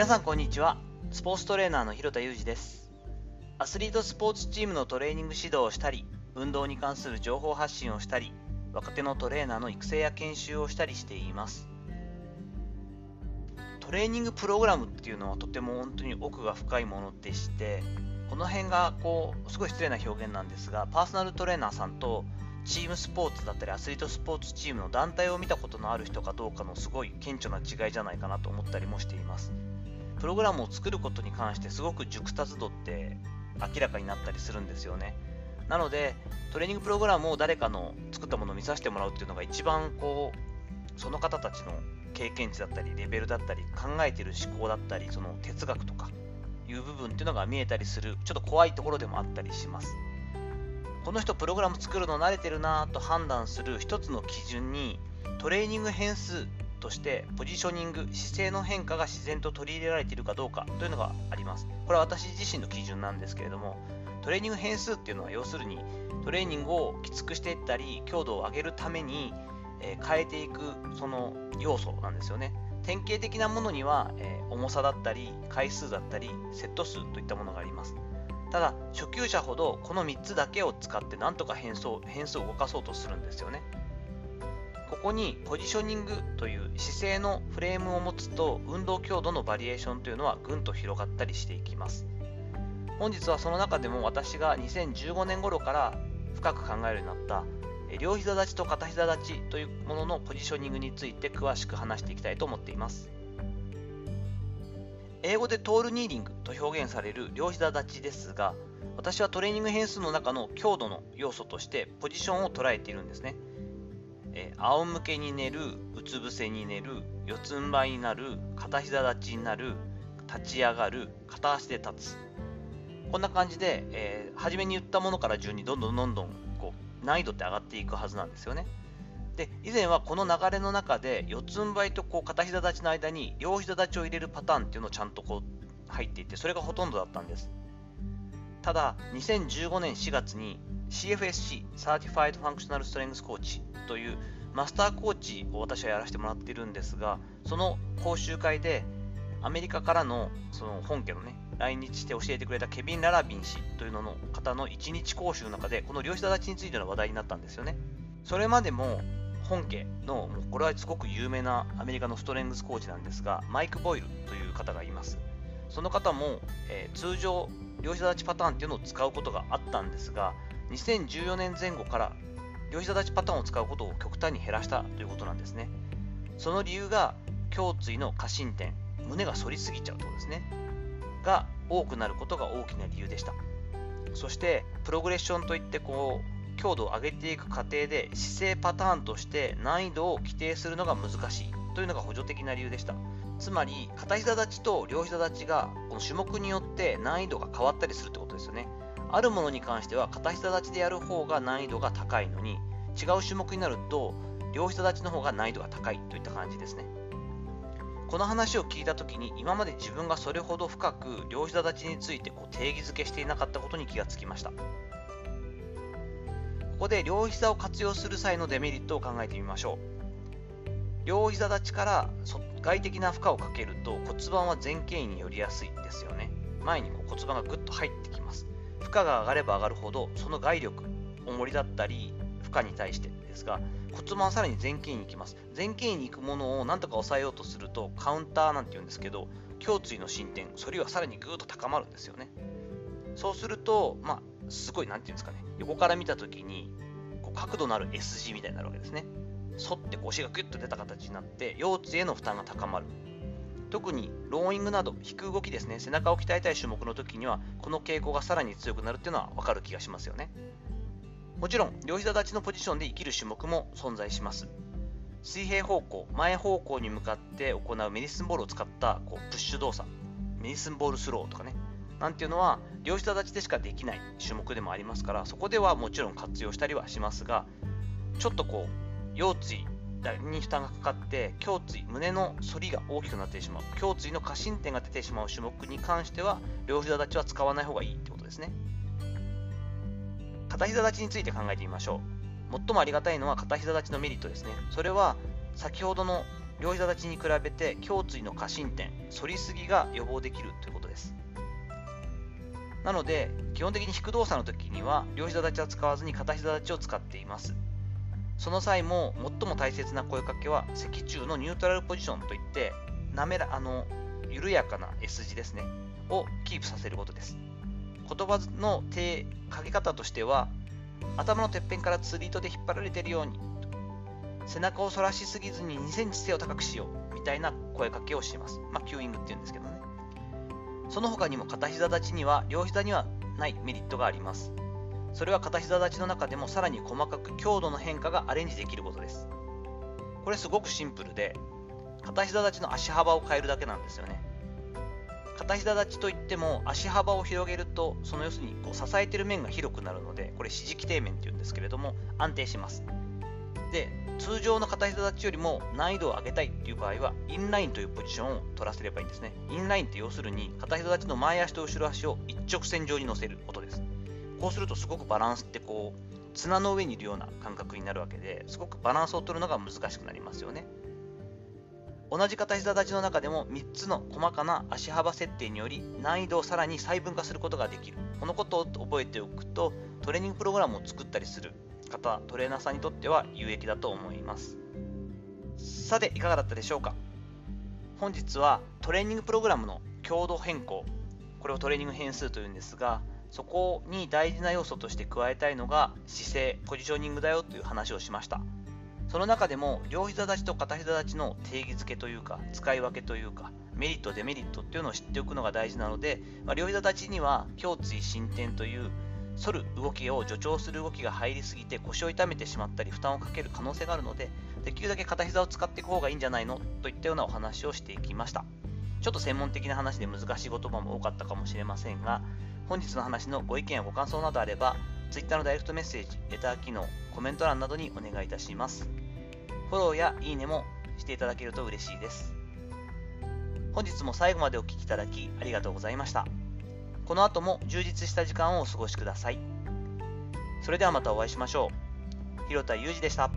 皆さんこんにちは。スポーツトレーナーの広田裕二です。アスリートスポーツチームのトレーニング指導をしたり運動に関する情報発信をしたり若手のトレーナーの育成や研修をしたりしています。トレーニングプログラムっていうのはとても本当に奥が深いものでしてこの辺がこうすごい失礼な表現なんですがパーソナルトレーナーさんとチームスポーツだったりアスリートスポーツチームの団体を見たことのある人かどうかのすごい顕著な違いじゃないかなと思ったりもしています。プログラムを作ることに関してすごく熟達度って明らかになったりするんですよね。なのでトレーニングプログラムを誰かの作ったものを見させてもらうっていうのが一番こうその方たちの経験値だったりレベルだったり考えてる思考だったりその哲学とかいう部分っていうのが見えたりするちょっと怖いところでもあったりします。この人プログラム作るの慣れてるなと判断する一つの基準にトレーニング変数としてポジショニング姿勢の変化が自然と取り入れられているかどうかというのがあります。これは私自身の基準なんですけれどもトレーニング変数っていうのは要するにトレーニングをきつくしていったり強度を上げるために、えー、変えていくその要素なんですよね。典型的なものには、えー、重さだったり回数だったりセット数といったものがあります。ただ初級者ほどこの3つだけを使ってなんとか変数変数を動かそうとするんですよね。ここにポジショニングという姿勢のフレームを持つと運動強度のバリエーションというのはぐんと広がったりしていきます。本日はその中でも私が2015年頃から深く考えるようになった両膝立ちと片膝立ちというもののポジショニングについて詳しく話していきたいと思っています。英語でトールニーリングと表現される両膝立ちですが私はトレーニング変数の中の強度の要素としてポジションを捉えているんですね、えー、仰向けに寝るうつ伏せに寝る四つん這いになる片膝立ちになる立ち上がる片足で立つ。こんな感じで、えー、初めに言ったものから順にどんどんどんどんこう難易度って上がっていくはずなんですよね。で以前はこの流れの中で四つん這いとこう片膝立ちの間に両膝立ちを入れるパターンっていうのをちゃんとこう入っていてそれがほとんどだったんです。ただ2015年4月に CFSC Certified Functional Strength Coach というマスターコーチを私はやらせてもらっているんですがその講習会でアメリカからのその本家のね来日して教えてくれたケビン・ララビン氏というのの方の1日講習の中でこの両膝立ちについての話題になったんですよねそれまでも本家の、もうこれはすごく有名なアメリカのストレングスコーチなんですが、マイク・ボイルという方がいます。その方も、えー、通常、両膝立ちパターンっていうのを使うことがあったんですが、2014年前後から両膝立ちパターンを使うことを極端に減らしたということなんですね。その理由が、胸椎の過伸点、胸が反りすぎちゃうところですね。が多くなることが大きな理由でした。そして、プログレッションといってこう強度を上げていく過程で姿勢パターンとして難易度を規定するのが難しいというのが補助的な理由でした。つまり片膝立ちと両膝立ちがこの種目によって難易度が変わったりするってことですよね。あるものに関しては片膝立ちでやる方が難易度が高いのに違う種目になると両膝立ちの方が難易度が高いといった感じですね。この話を聞いた時に今まで自分がそれほど深く両膝立ちについてこう定義づけしていなかったことに気がつきました。ここで両膝を活用する際のデメリットを考えてみましょう。両膝立ちから外的な負荷をかけると骨盤は前傾位に寄りやすいですよね。前にこう骨盤がぐっと入ってきます。負荷が上がれば上がるほどその外力重りだったり負荷に対してですが骨盤はさらに前傾位に行きます。前傾位に行くものをなんとか抑えようとするとカウンターなんて言うんですけど胸椎の進展反りはさらにぐっと高まるんですよね。そうするとまあすごい、なんていうんですかね、横から見たときに、こう角度のある S 字みたいになるわけですね。反って腰がギュッと出た形になって、腰椎への負担が高まる。特にローイングなど引く動きですね、背中を鍛えたい種目の時には、この傾向がさらに強くなるっていうのは分かる気がしますよね。もちろん、両膝立ちのポジションで活きる種目も存在します。水平方向、前方向に向かって行うメディスンボールを使ったこうプッシュ動作、メディスンボールスローとかね、なんていうのは両膝立ちでしかできない種目でもありますからそこではもちろん活用したりはしますがちょっとこう腰椎に負担がかかって胸椎胸の反りが大きくなってしまう胸椎の過伸点が出てしまう種目に関しては両膝立ちは使わない方がいいってことですね。片膝立ちについて考えてみましょう。最もありがたいのは片膝立ちのメリットですね。それは先ほどの両膝立ちに比べて胸椎の過伸点反りすぎが予防できるということです。なので基本的に引く動作の時には両膝立ちは使わずに片膝立ちを使っています。その際も最も大切な声かけは脊柱のニュートラルポジションといって滑らあの緩やかな S 字ですねをキープさせることです言葉の手かけ方としては頭のてっぺんから釣り糸で引っ張られているように背中を反らしすぎずに2センチ背を高くしようみたいな声かけをします。まあ、キューイングって言うんですけどね。その他にも片膝立ちには両膝にはないメリットがあります。それは片膝立ちの中でもさらに細かく強度の変化がアレンジできることです。これすごくシンプルで、片膝立ちの足幅を変えるだけなんですよね。片膝立ちといっても足幅を広げるとその要するにこう支えてる面が広くなるのでこれ支持基底面っていうんですけれども安定しますで通常の片膝立ちよりも難易度を上げたいっていう場合はインラインというポジションを取らせればいいんですねインラインって要するに片膝立ちの前足と後ろ足を一直線上に乗せることですこうするとすごくバランスってこう綱の上にいるような感覚になるわけですごくバランスを取るのが難しくなりますよね。同じ片膝立ちの中でも3つの細かな足幅設定により難易度をさらに細分化することができる。このことを覚えておくとトレーニングプログラムを作ったりする方トレーナーさんにとっては有益だと思います。さていかがだったでしょうか。本日はトレーニングプログラムの強度変更これをトレーニング変数というんですがそこに大事な要素として加えたいのが姿勢ポジショニングだよという話をしました。その中でも両膝立ちと片膝立ちの定義づけというか使い分けというかメリットデメリットっていうのを知っておくのが大事なので、まあ、両膝立ちには胸椎伸展という反る動きを助長する動きが入りすぎて腰を痛めてしまったり負担をかける可能性があるのでできるだけ片膝を使っていく方がいいんじゃないの？といったようなお話をしていきました。ちょっと専門的な話で難しい言葉も多かったかもしれませんが本日の話のご意見やご感想などあれば Twitter のダイレクトメッセージレター機能コメント欄などにお願いいたしますフォローやいいねもしていただけると嬉しいです。本日も最後までお聴きいただきありがとうございました。この後も充実した時間をお過ごしください。それではまたお会いしましょう。広田裕二でした。